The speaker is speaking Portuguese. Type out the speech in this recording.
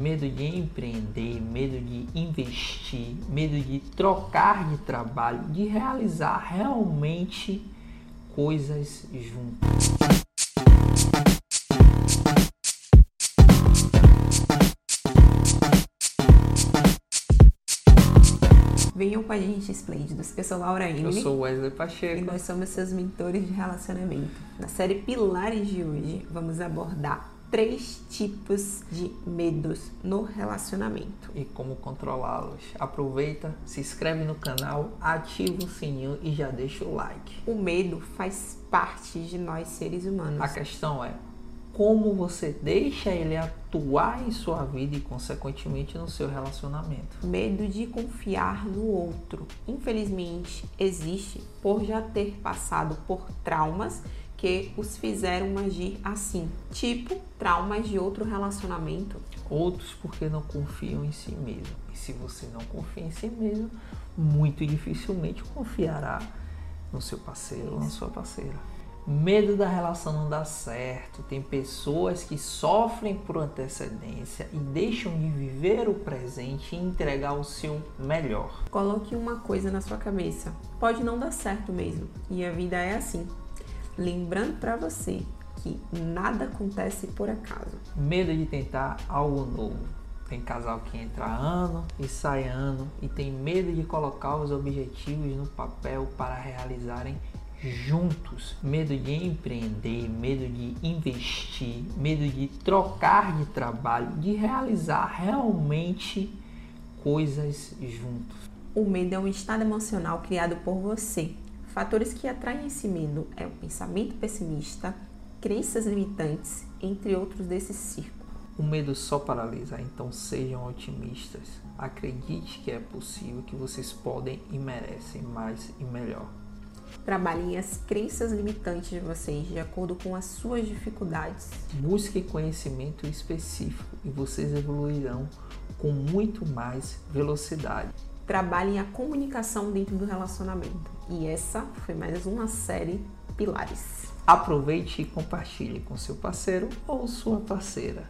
Medo de empreender, medo de investir, medo de trocar de trabalho, de realizar realmente coisas juntos. Venham com a gente, esplêndidos. Eu sou Laura Emily. Eu sou Wesley Pacheco. E nós somos seus mentores de relacionamento. Na série Pilares de hoje, vamos abordar três tipos de medos no relacionamento. E como controlá-los. Aproveita, se inscreve no canal, ativa o sininho e já deixa o like. O medo faz parte de nós seres humanos. A questão é como você deixa ele atuar em sua vida e, consequentemente, no seu relacionamento. Medo de confiar no outro. Infelizmente, existe por já ter passado por traumas que os fizeram agir assim, tipo traumas de outro relacionamento. Outros porque não confiam em si mesmo. E se você não confia em si mesmo, muito dificilmente confiará no seu parceiro ou na sua parceira. Medo da relação não dar certo. Tem pessoas que sofrem por antecedência e deixam de viver o presente e entregar o seu melhor. Coloque uma coisa na sua cabeça: pode não dar certo mesmo, e a vida é assim. Lembrando para você que nada acontece por acaso. Medo de tentar algo novo. Tem casal que entra ano e sai ano e tem medo de colocar os objetivos no papel para realizarem juntos. Medo de empreender, medo de investir, medo de trocar de trabalho, de realizar realmente coisas juntos. O medo é um estado emocional criado por você Fatores que atraem esse medo é o pensamento pessimista, crenças limitantes, entre outros desse círculo. O medo só paralisa, então sejam otimistas. Acredite que é possível, que vocês podem e merecem mais e melhor. Trabalhem as crenças limitantes de vocês de acordo com as suas dificuldades. Busque conhecimento específico e vocês evoluirão com muito mais velocidade trabalhem a comunicação dentro do relacionamento. E essa foi mais uma série Pilares. Aproveite e compartilhe com seu parceiro ou sua parceira.